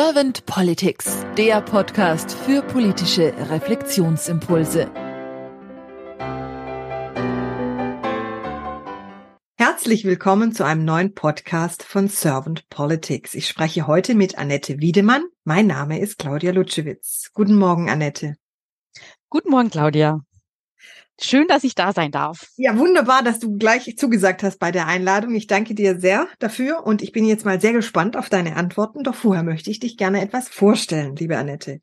Servant Politics, der Podcast für politische Reflexionsimpulse. Herzlich willkommen zu einem neuen Podcast von Servant Politics. Ich spreche heute mit Annette Wiedemann. Mein Name ist Claudia Lutschewitz. Guten Morgen, Annette. Guten Morgen, Claudia. Schön, dass ich da sein darf. Ja, wunderbar, dass du gleich zugesagt hast bei der Einladung. Ich danke dir sehr dafür und ich bin jetzt mal sehr gespannt auf deine Antworten. Doch vorher möchte ich dich gerne etwas vorstellen, liebe Annette.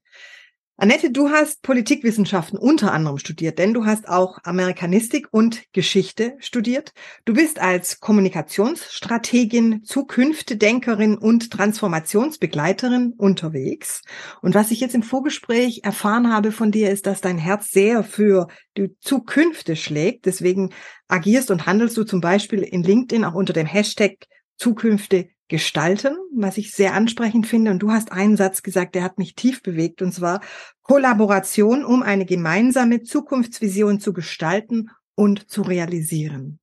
Annette, du hast Politikwissenschaften unter anderem studiert, denn du hast auch Amerikanistik und Geschichte studiert. Du bist als Kommunikationsstrategin, Zukünftedenkerin und Transformationsbegleiterin unterwegs. Und was ich jetzt im Vorgespräch erfahren habe von dir, ist, dass dein Herz sehr für die Zukünfte schlägt. Deswegen agierst und handelst du zum Beispiel in LinkedIn auch unter dem Hashtag Zukünfte gestalten, was ich sehr ansprechend finde. Und du hast einen Satz gesagt, der hat mich tief bewegt, und zwar Kollaboration, um eine gemeinsame Zukunftsvision zu gestalten und zu realisieren.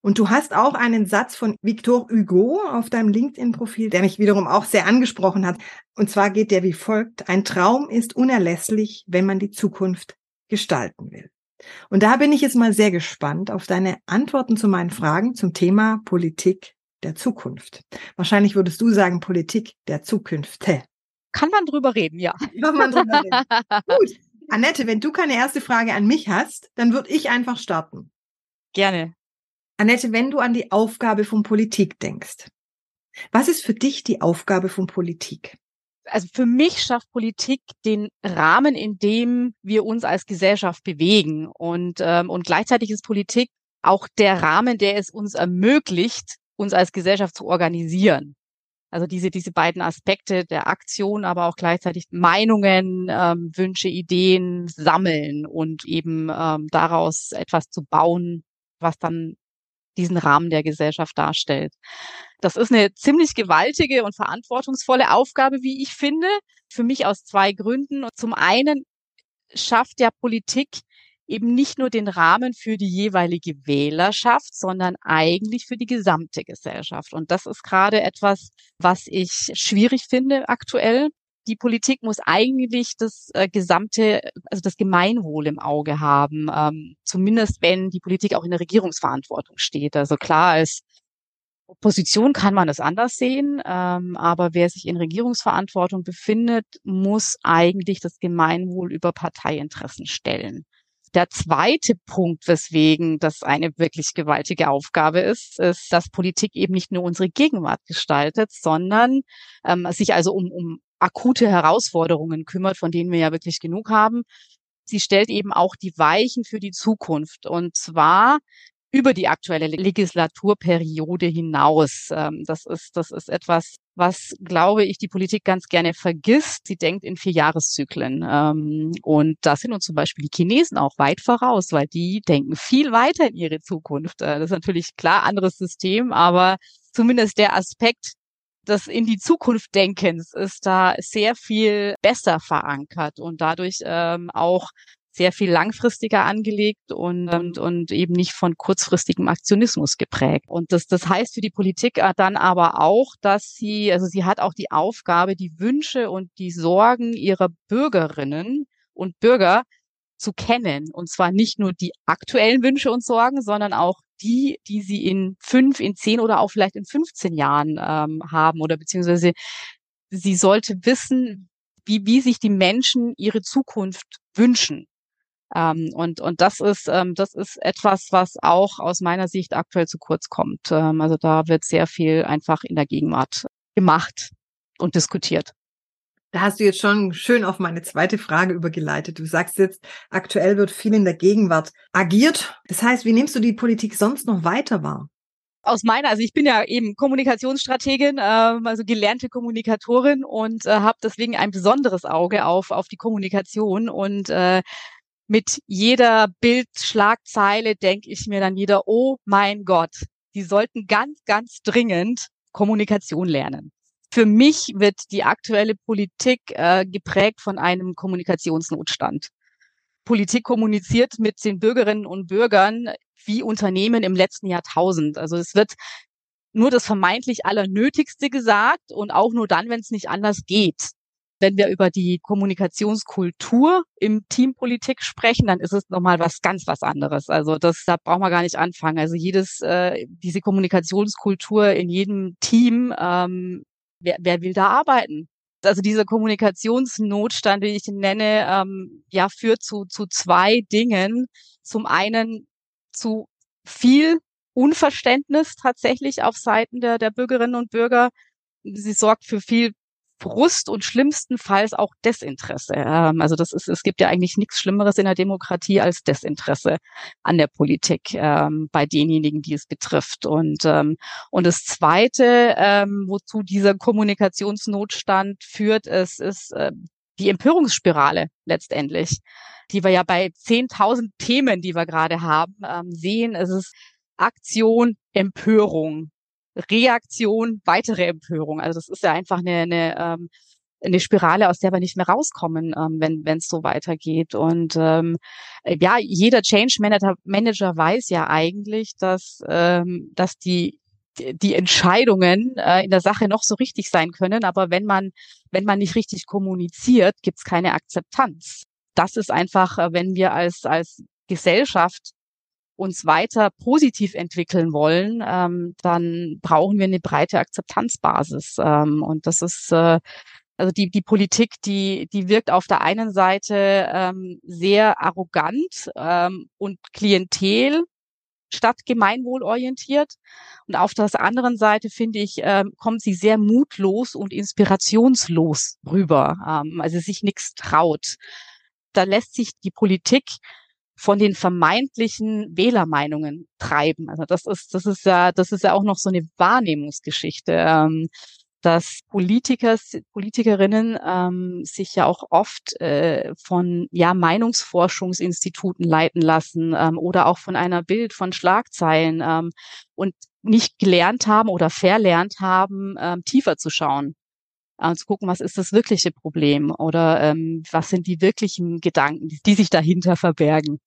Und du hast auch einen Satz von Victor Hugo auf deinem LinkedIn-Profil, der mich wiederum auch sehr angesprochen hat. Und zwar geht der wie folgt. Ein Traum ist unerlässlich, wenn man die Zukunft gestalten will. Und da bin ich jetzt mal sehr gespannt auf deine Antworten zu meinen Fragen zum Thema Politik der Zukunft. Wahrscheinlich würdest du sagen Politik der Zukünfte. Kann man drüber reden, ja. Kann man drüber reden. Gut. Annette, wenn du keine erste Frage an mich hast, dann würde ich einfach starten. Gerne. Annette, wenn du an die Aufgabe von Politik denkst, was ist für dich die Aufgabe von Politik? Also für mich schafft Politik den Rahmen, in dem wir uns als Gesellschaft bewegen. Und, ähm, und gleichzeitig ist Politik auch der Rahmen, der es uns ermöglicht, uns als Gesellschaft zu organisieren. Also diese, diese beiden Aspekte der Aktion, aber auch gleichzeitig Meinungen, ähm, Wünsche, Ideen sammeln und eben ähm, daraus etwas zu bauen, was dann diesen Rahmen der Gesellschaft darstellt. Das ist eine ziemlich gewaltige und verantwortungsvolle Aufgabe, wie ich finde, für mich aus zwei Gründen. Zum einen schafft ja Politik eben nicht nur den Rahmen für die jeweilige Wählerschaft, sondern eigentlich für die gesamte Gesellschaft. Und das ist gerade etwas, was ich schwierig finde aktuell. Die Politik muss eigentlich das äh, gesamte, also das Gemeinwohl im Auge haben, ähm, zumindest wenn die Politik auch in der Regierungsverantwortung steht. Also klar, als Opposition kann man es anders sehen, ähm, aber wer sich in Regierungsverantwortung befindet, muss eigentlich das Gemeinwohl über Parteiinteressen stellen. Der zweite Punkt, weswegen das eine wirklich gewaltige Aufgabe ist, ist, dass Politik eben nicht nur unsere Gegenwart gestaltet, sondern ähm, sich also um, um akute Herausforderungen kümmert, von denen wir ja wirklich genug haben. Sie stellt eben auch die Weichen für die Zukunft. Und zwar über die aktuelle Legislaturperiode hinaus. Ähm, das ist, das ist etwas, was, glaube ich, die Politik ganz gerne vergisst. Sie denkt in vier Jahreszyklen. Ähm, und da sind uns zum Beispiel die Chinesen auch weit voraus, weil die denken viel weiter in ihre Zukunft. Äh, das ist natürlich klar anderes System, aber zumindest der Aspekt, des in die Zukunft Denkens ist da sehr viel besser verankert und dadurch ähm, auch sehr viel langfristiger angelegt und, und, und eben nicht von kurzfristigem Aktionismus geprägt. Und das, das heißt für die Politik dann aber auch, dass sie, also sie hat auch die Aufgabe, die Wünsche und die Sorgen ihrer Bürgerinnen und Bürger zu kennen. Und zwar nicht nur die aktuellen Wünsche und Sorgen, sondern auch die, die sie in fünf, in zehn oder auch vielleicht in 15 Jahren ähm, haben oder beziehungsweise sie sollte wissen, wie, wie sich die Menschen ihre Zukunft wünschen. Ähm, und, und das ist, ähm, das ist etwas, was auch aus meiner Sicht aktuell zu kurz kommt. Ähm, also da wird sehr viel einfach in der Gegenwart gemacht und diskutiert. Da hast du jetzt schon schön auf meine zweite Frage übergeleitet. Du sagst jetzt, aktuell wird viel in der Gegenwart agiert. Das heißt, wie nimmst du die Politik sonst noch weiter wahr? aus meiner, also ich bin ja eben Kommunikationsstrategin, ähm, also gelernte Kommunikatorin und äh, habe deswegen ein besonderes Auge auf auf die Kommunikation und äh, mit jeder Bildschlagzeile denke ich mir dann wieder, oh mein Gott, die sollten ganz, ganz dringend Kommunikation lernen. Für mich wird die aktuelle Politik äh, geprägt von einem Kommunikationsnotstand. Politik kommuniziert mit den Bürgerinnen und Bürgern wie Unternehmen im letzten Jahrtausend. Also es wird nur das vermeintlich Allernötigste gesagt und auch nur dann, wenn es nicht anders geht. Wenn wir über die Kommunikationskultur im Teampolitik sprechen, dann ist es nochmal was ganz was anderes. Also das, da brauchen wir gar nicht anfangen. Also jedes, äh, diese Kommunikationskultur in jedem Team, ähm, wer, wer will da arbeiten? Also dieser Kommunikationsnotstand, den ich nenne, ähm, ja, führt zu, zu zwei Dingen. Zum einen zu viel Unverständnis tatsächlich auf Seiten der, der Bürgerinnen und Bürger. Sie sorgt für viel Frust und schlimmstenfalls auch Desinteresse. Ähm, also das ist, es gibt ja eigentlich nichts Schlimmeres in der Demokratie als Desinteresse an der Politik ähm, bei denjenigen, die es betrifft. Und ähm, und das Zweite, ähm, wozu dieser Kommunikationsnotstand führt, ist, ist äh, die Empörungsspirale letztendlich, die wir ja bei 10.000 Themen, die wir gerade haben, ähm, sehen. Es ist Aktion, Empörung, Reaktion, weitere Empörung. Also das ist ja einfach eine, eine, ähm, eine Spirale, aus der wir nicht mehr rauskommen, ähm, wenn es so weitergeht. Und ähm, ja, jeder Change Manager, Manager weiß ja eigentlich, dass ähm, dass die die Entscheidungen äh, in der Sache noch so richtig sein können, aber wenn man wenn man nicht richtig kommuniziert, gibt es keine Akzeptanz. Das ist einfach, äh, wenn wir als als Gesellschaft uns weiter positiv entwickeln wollen, ähm, dann brauchen wir eine breite Akzeptanzbasis. Ähm, und das ist äh, also die, die Politik, die, die wirkt auf der einen Seite ähm, sehr arrogant ähm, und klientel statt gemeinwohlorientiert. Und auf der anderen Seite, finde ich, ähm, kommt sie sehr mutlos und inspirationslos rüber, ähm, also sich nichts traut. Da lässt sich die Politik von den vermeintlichen Wählermeinungen treiben. Also das ist, das ist ja, das ist ja auch noch so eine Wahrnehmungsgeschichte, ähm, dass Politiker, Politikerinnen ähm, sich ja auch oft äh, von ja Meinungsforschungsinstituten leiten lassen ähm, oder auch von einer Bild von Schlagzeilen ähm, und nicht gelernt haben oder verlernt haben, ähm, tiefer zu schauen äh, zu gucken, was ist das wirkliche Problem oder ähm, was sind die wirklichen Gedanken, die, sich dahinter verbergen.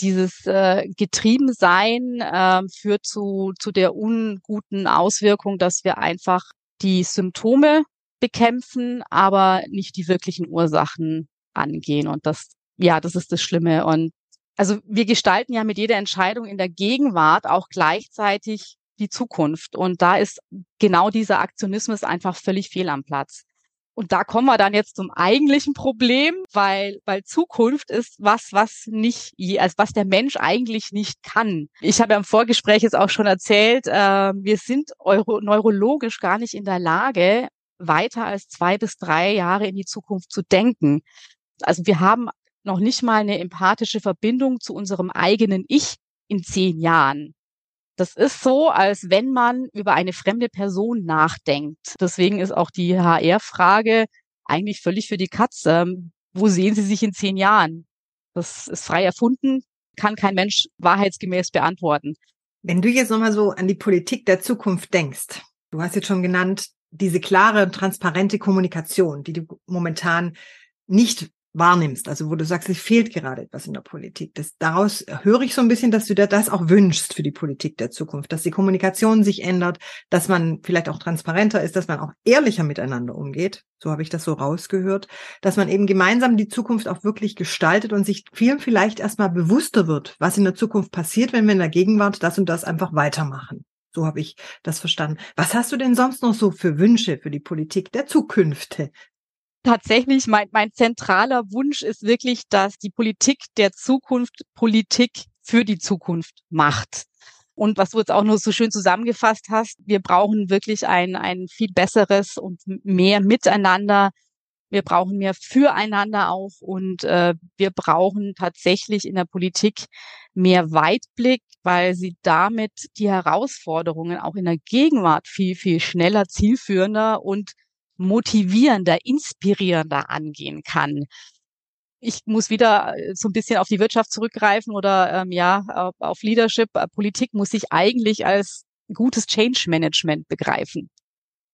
Dieses äh, Getriebensein äh, führt zu, zu der unguten Auswirkung, dass wir einfach die Symptome bekämpfen, aber nicht die wirklichen Ursachen angehen. Und das, ja, das ist das Schlimme. Und also wir gestalten ja mit jeder Entscheidung in der Gegenwart auch gleichzeitig die Zukunft. Und da ist genau dieser Aktionismus einfach völlig fehl am Platz. Und da kommen wir dann jetzt zum eigentlichen Problem, weil, weil Zukunft ist was, was nicht, also was der Mensch eigentlich nicht kann. Ich habe ja im Vorgespräch jetzt auch schon erzählt, äh, wir sind euro neurologisch gar nicht in der Lage, weiter als zwei bis drei Jahre in die Zukunft zu denken. Also wir haben noch nicht mal eine empathische Verbindung zu unserem eigenen Ich in zehn Jahren. Das ist so, als wenn man über eine fremde Person nachdenkt. Deswegen ist auch die HR-Frage eigentlich völlig für die Katze. Wo sehen Sie sich in zehn Jahren? Das ist frei erfunden, kann kein Mensch wahrheitsgemäß beantworten. Wenn du jetzt nochmal so an die Politik der Zukunft denkst, du hast jetzt schon genannt, diese klare, transparente Kommunikation, die du momentan nicht wahrnimmst, also wo du sagst, es fehlt gerade etwas in der Politik. Das, daraus höre ich so ein bisschen, dass du dir das auch wünschst für die Politik der Zukunft, dass die Kommunikation sich ändert, dass man vielleicht auch transparenter ist, dass man auch ehrlicher miteinander umgeht. So habe ich das so rausgehört, dass man eben gemeinsam die Zukunft auch wirklich gestaltet und sich vielen vielleicht erstmal bewusster wird, was in der Zukunft passiert, wenn wir in der Gegenwart das und das einfach weitermachen. So habe ich das verstanden. Was hast du denn sonst noch so für Wünsche für die Politik der Zukünfte? Tatsächlich mein, mein zentraler Wunsch ist wirklich, dass die Politik der Zukunft Politik für die Zukunft macht. Und was du jetzt auch nur so schön zusammengefasst hast, wir brauchen wirklich ein, ein viel besseres und mehr Miteinander. Wir brauchen mehr Füreinander auch und äh, wir brauchen tatsächlich in der Politik mehr Weitblick, weil sie damit die Herausforderungen auch in der Gegenwart viel, viel schneller, zielführender und motivierender, inspirierender angehen kann. Ich muss wieder äh, so ein bisschen auf die Wirtschaft zurückgreifen oder ähm, ja auf Leadership. Äh, Politik muss sich eigentlich als gutes Change Management begreifen.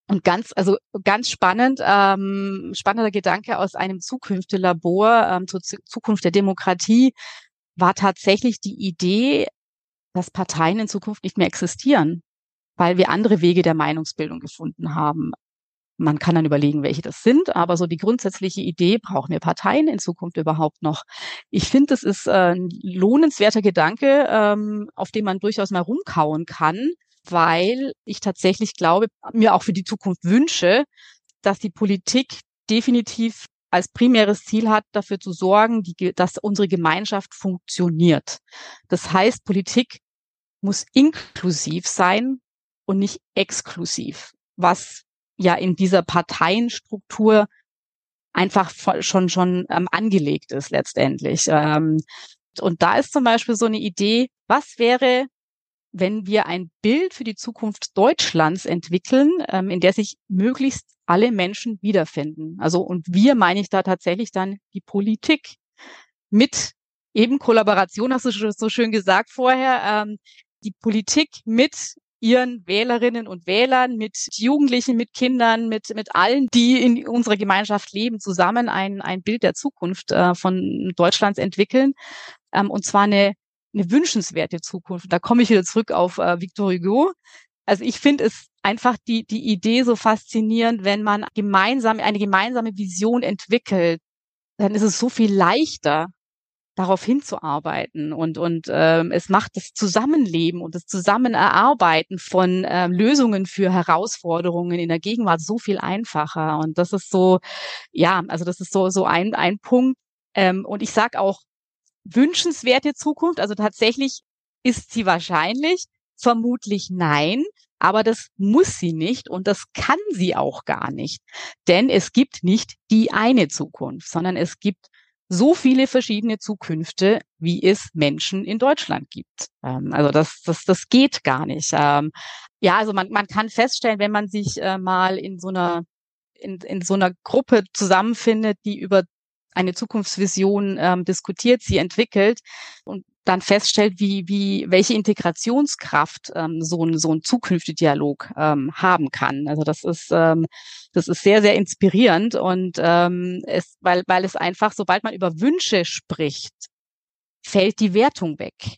Und ganz, also ganz spannend, ähm, spannender Gedanke aus einem Zukünftelabor ähm, zur Zukunft der Demokratie war tatsächlich die Idee, dass Parteien in Zukunft nicht mehr existieren weil wir andere Wege der Meinungsbildung gefunden haben. Man kann dann überlegen, welche das sind, aber so die grundsätzliche Idee, brauchen wir Parteien in Zukunft überhaupt noch? Ich finde, das ist äh, ein lohnenswerter Gedanke, ähm, auf den man durchaus mal rumkauen kann, weil ich tatsächlich glaube, mir auch für die Zukunft wünsche, dass die Politik definitiv als primäres Ziel hat, dafür zu sorgen, die, dass unsere Gemeinschaft funktioniert. Das heißt, Politik muss inklusiv sein und nicht exklusiv, was ja in dieser Parteienstruktur einfach schon schon ähm, angelegt ist letztendlich. Ähm, und da ist zum Beispiel so eine Idee, was wäre, wenn wir ein Bild für die Zukunft Deutschlands entwickeln, ähm, in der sich möglichst alle Menschen wiederfinden. Also und wir meine ich da tatsächlich dann die Politik mit eben Kollaboration, hast du so schön gesagt vorher, ähm, die Politik mit ihren Wählerinnen und Wählern, mit Jugendlichen, mit Kindern, mit, mit allen, die in unserer Gemeinschaft leben, zusammen ein, ein Bild der Zukunft äh, von Deutschlands entwickeln. Ähm, und zwar eine, eine wünschenswerte Zukunft. Da komme ich wieder zurück auf äh, Victor Hugo. Also ich finde es einfach die, die Idee so faszinierend, wenn man gemeinsam, eine gemeinsame Vision entwickelt, dann ist es so viel leichter, darauf hinzuarbeiten und und ähm, es macht das Zusammenleben und das Zusammenerarbeiten von ähm, Lösungen für Herausforderungen in der Gegenwart so viel einfacher und das ist so ja also das ist so so ein ein Punkt ähm, und ich sage auch wünschenswerte Zukunft also tatsächlich ist sie wahrscheinlich vermutlich nein aber das muss sie nicht und das kann sie auch gar nicht. Denn es gibt nicht die eine Zukunft, sondern es gibt so viele verschiedene Zukünfte, wie es Menschen in Deutschland gibt. Ähm, also das, das, das geht gar nicht. Ähm, ja, also man, man kann feststellen, wenn man sich äh, mal in so einer in, in so einer Gruppe zusammenfindet, die über eine Zukunftsvision ähm, diskutiert, sie entwickelt und dann feststellt, wie, wie, welche Integrationskraft ähm, so ein, so ein zukünftiger Dialog ähm, haben kann. Also das ist, ähm, das ist sehr, sehr inspirierend und ähm, es, weil, weil es einfach, sobald man über Wünsche spricht, fällt die Wertung weg.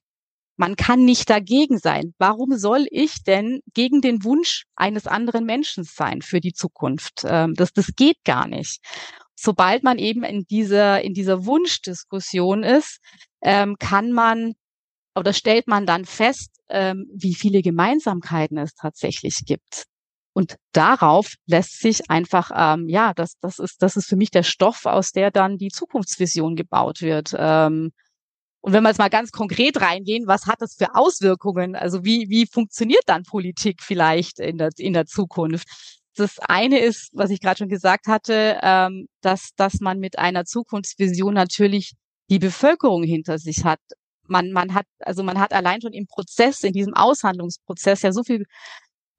Man kann nicht dagegen sein. Warum soll ich denn gegen den Wunsch eines anderen Menschen sein für die Zukunft? Ähm, das, das geht gar nicht sobald man eben in dieser, in dieser Wunschdiskussion ist, ähm, kann man oder stellt man dann fest, ähm, wie viele Gemeinsamkeiten es tatsächlich gibt. Und darauf lässt sich einfach, ähm, ja, das, das ist, das ist für mich der Stoff, aus der dann die Zukunftsvision gebaut wird. Ähm, und wenn wir jetzt mal ganz konkret reingehen, was hat das für Auswirkungen? Also wie, wie funktioniert dann Politik vielleicht in der, in der Zukunft? Das eine ist, was ich gerade schon gesagt hatte, ähm, dass, dass man mit einer Zukunftsvision natürlich die Bevölkerung hinter sich hat. Man, man hat, also man hat allein schon im Prozess, in diesem Aushandlungsprozess ja so viel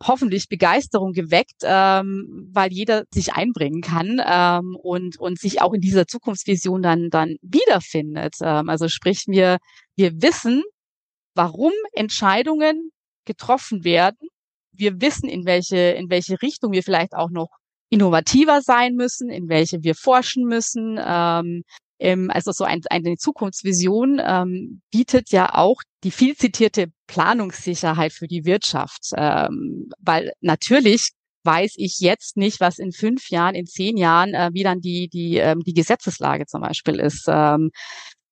hoffentlich Begeisterung geweckt, ähm, weil jeder sich einbringen kann ähm, und und sich auch in dieser Zukunftsvision dann dann wiederfindet. Ähm, also sprich, wir wir wissen, warum Entscheidungen getroffen werden wir wissen, in welche, in welche Richtung wir vielleicht auch noch innovativer sein müssen, in welche wir forschen müssen. Ähm, ähm, also so ein, eine Zukunftsvision ähm, bietet ja auch die viel zitierte Planungssicherheit für die Wirtschaft, ähm, weil natürlich weiß ich jetzt nicht, was in fünf Jahren, in zehn Jahren, äh, wie dann die die ähm, die Gesetzeslage zum Beispiel ist. Ähm,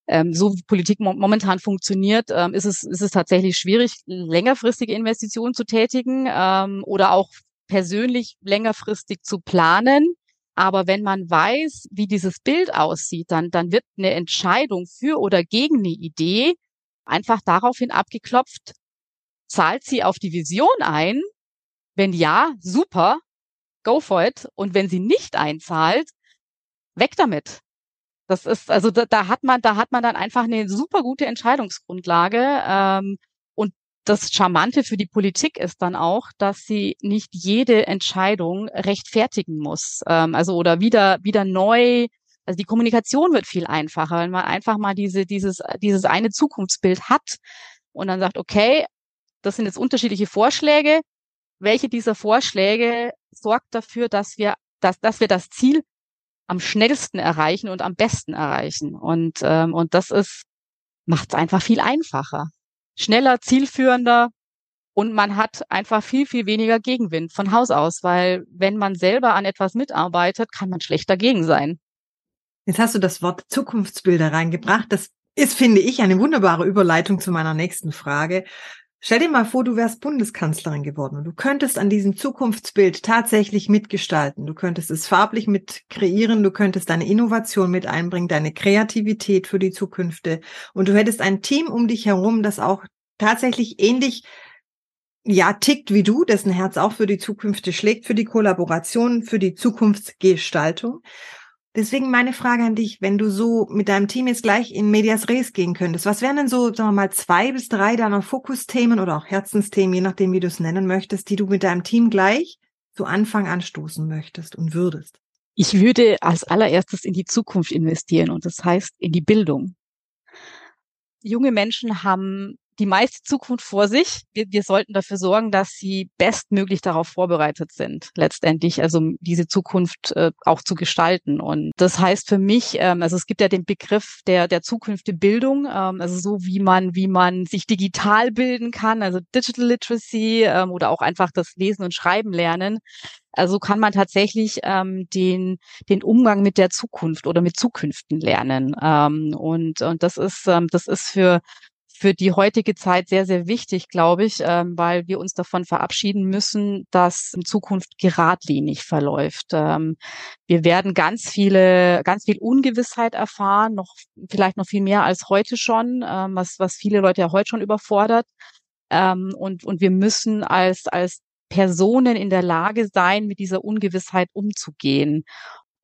ähm, so wie Politik mo momentan funktioniert, ähm, ist, es, ist es tatsächlich schwierig, längerfristige Investitionen zu tätigen ähm, oder auch persönlich längerfristig zu planen. Aber wenn man weiß, wie dieses Bild aussieht, dann, dann wird eine Entscheidung für oder gegen eine Idee einfach daraufhin abgeklopft, zahlt sie auf die Vision ein? Wenn ja, super, go for it. Und wenn sie nicht einzahlt, weg damit. Das ist, also da, da hat man, da hat man dann einfach eine super gute Entscheidungsgrundlage. Ähm, und das Charmante für die Politik ist dann auch, dass sie nicht jede Entscheidung rechtfertigen muss. Ähm, also oder wieder, wieder neu also die Kommunikation wird viel einfacher, wenn man einfach mal diese, dieses, dieses eine Zukunftsbild hat und dann sagt, okay, das sind jetzt unterschiedliche Vorschläge. Welche dieser Vorschläge sorgt dafür, dass wir, dass, dass wir das Ziel am schnellsten erreichen und am besten erreichen. Und, ähm, und das ist, macht es einfach viel einfacher. Schneller, zielführender Und man hat einfach viel, viel weniger Gegenwind von Haus aus, weil wenn man selber an etwas mitarbeitet, kann man schlecht dagegen sein. Jetzt hast du das Wort Zukunftsbilder reingebracht. Das ist, finde ich, eine wunderbare Überleitung zu meiner nächsten Frage. Stell dir mal vor, du wärst Bundeskanzlerin geworden und du könntest an diesem Zukunftsbild tatsächlich mitgestalten. Du könntest es farblich mit kreieren, du könntest deine Innovation mit einbringen, deine Kreativität für die Zukünfte und du hättest ein Team um dich herum, das auch tatsächlich ähnlich ja, tickt wie du, dessen Herz auch für die Zukünfte schlägt, für die Kollaboration, für die Zukunftsgestaltung. Deswegen meine Frage an dich, wenn du so mit deinem Team jetzt gleich in Medias Res gehen könntest, was wären denn so, sagen wir mal, zwei bis drei deiner Fokusthemen oder auch Herzensthemen, je nachdem, wie du es nennen möchtest, die du mit deinem Team gleich zu Anfang anstoßen möchtest und würdest? Ich würde als allererstes in die Zukunft investieren und das heißt in die Bildung. Junge Menschen haben die meiste Zukunft vor sich. Wir, wir sollten dafür sorgen, dass sie bestmöglich darauf vorbereitet sind, letztendlich, also diese Zukunft äh, auch zu gestalten. Und das heißt für mich, ähm, also es gibt ja den Begriff der, der Zukunft der Bildung, ähm, also so wie man, wie man sich digital bilden kann, also Digital Literacy ähm, oder auch einfach das Lesen und Schreiben lernen. Also kann man tatsächlich ähm, den, den Umgang mit der Zukunft oder mit Zukünften lernen. Ähm, und, und das ist, ähm, das ist für, für die heutige Zeit sehr, sehr wichtig, glaube ich, ähm, weil wir uns davon verabschieden müssen, dass in Zukunft geradlinig verläuft. Ähm, wir werden ganz viele, ganz viel Ungewissheit erfahren, noch vielleicht noch viel mehr als heute schon, ähm, was, was viele Leute ja heute schon überfordert. Ähm, und, und wir müssen als, als Personen in der Lage sein, mit dieser Ungewissheit umzugehen.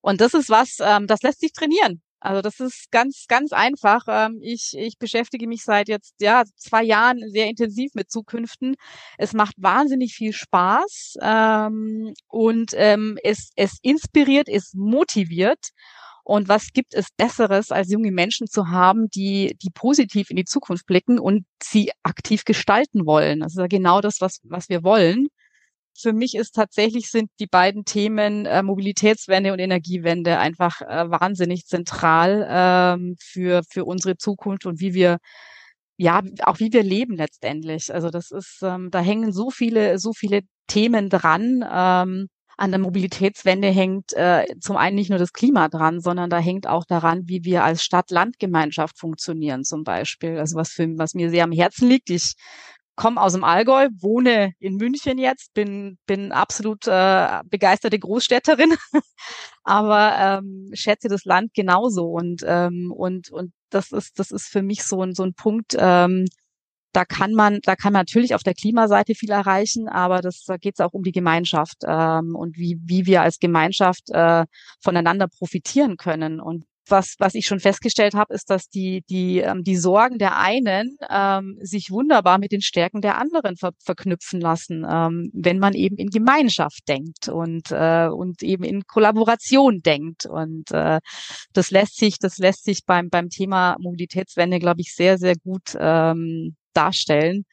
Und das ist was, ähm, das lässt sich trainieren. Also das ist ganz, ganz einfach. Ähm, ich, ich beschäftige mich seit jetzt ja zwei Jahren sehr intensiv mit Zukünften. Es macht wahnsinnig viel Spaß ähm, und ähm, es, es inspiriert, es motiviert. Und was gibt es Besseres, als junge Menschen zu haben, die, die positiv in die Zukunft blicken und sie aktiv gestalten wollen? Das ist ja genau das, was, was wir wollen für mich ist tatsächlich sind die beiden Themen äh, Mobilitätswende und Energiewende einfach äh, wahnsinnig zentral ähm, für für unsere Zukunft und wie wir ja auch wie wir leben letztendlich. Also das ist ähm, da hängen so viele so viele Themen dran. Ähm, an der Mobilitätswende hängt äh, zum einen nicht nur das Klima dran, sondern da hängt auch daran, wie wir als Stadt-Land-Gemeinschaft funktionieren zum Beispiel. Also was für was mir sehr am Herzen liegt. Ich komme aus dem Allgäu, wohne in München jetzt, bin, bin absolut äh, begeisterte Großstädterin, aber ähm, schätze das Land genauso und ähm, und und das ist das ist für mich so ein so ein Punkt. Ähm, da kann man, da kann man natürlich auf der Klimaseite viel erreichen, aber das, da geht es auch um die Gemeinschaft ähm, und wie, wie wir als Gemeinschaft äh, voneinander profitieren können. Und was, was ich schon festgestellt habe, ist, dass die, die, ähm, die Sorgen der einen ähm, sich wunderbar mit den Stärken der anderen ver verknüpfen lassen, ähm, wenn man eben in Gemeinschaft denkt und, äh, und eben in Kollaboration denkt. Und äh, das lässt sich, das lässt sich beim, beim Thema Mobilitätswende, glaube ich, sehr, sehr gut ähm, darstellen.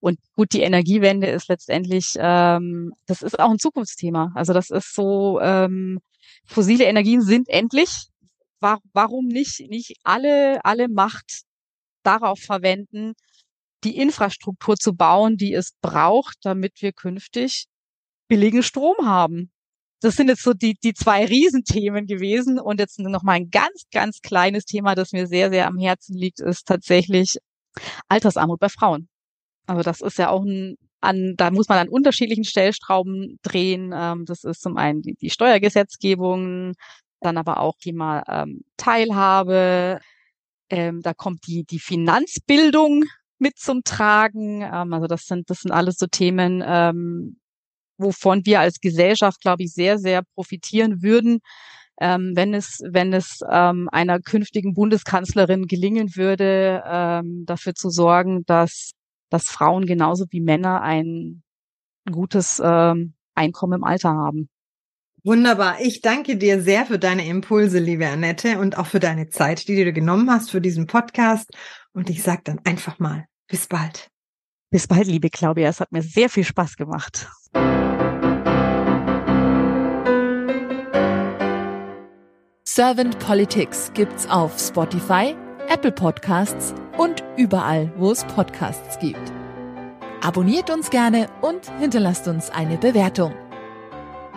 Und gut, die Energiewende ist letztendlich, ähm, das ist auch ein Zukunftsthema. Also das ist so, ähm, fossile Energien sind endlich war, warum nicht, nicht alle, alle Macht darauf verwenden, die Infrastruktur zu bauen, die es braucht, damit wir künftig billigen Strom haben. Das sind jetzt so die, die zwei Riesenthemen gewesen. Und jetzt noch mal ein ganz, ganz kleines Thema, das mir sehr, sehr am Herzen liegt, ist tatsächlich Altersarmut bei Frauen. Also das ist ja auch ein, an, da muss man an unterschiedlichen Stellstrauben drehen. Ähm, das ist zum einen die, die Steuergesetzgebung, dann aber auch Thema ähm, Teilhabe. Ähm, da kommt die, die Finanzbildung mit zum Tragen. Ähm, also das sind, das sind alles so Themen, ähm, wovon wir als Gesellschaft, glaube ich, sehr, sehr profitieren würden, ähm, wenn es, wenn es ähm, einer künftigen Bundeskanzlerin gelingen würde, ähm, dafür zu sorgen, dass, dass Frauen genauso wie Männer ein gutes ähm, Einkommen im Alter haben. Wunderbar. Ich danke dir sehr für deine Impulse, liebe Annette, und auch für deine Zeit, die du dir genommen hast für diesen Podcast. Und ich sage dann einfach mal, bis bald. Bis bald, liebe Claudia. Es hat mir sehr viel Spaß gemacht. Servant Politics gibt's auf Spotify, Apple Podcasts und überall, wo es Podcasts gibt. Abonniert uns gerne und hinterlasst uns eine Bewertung.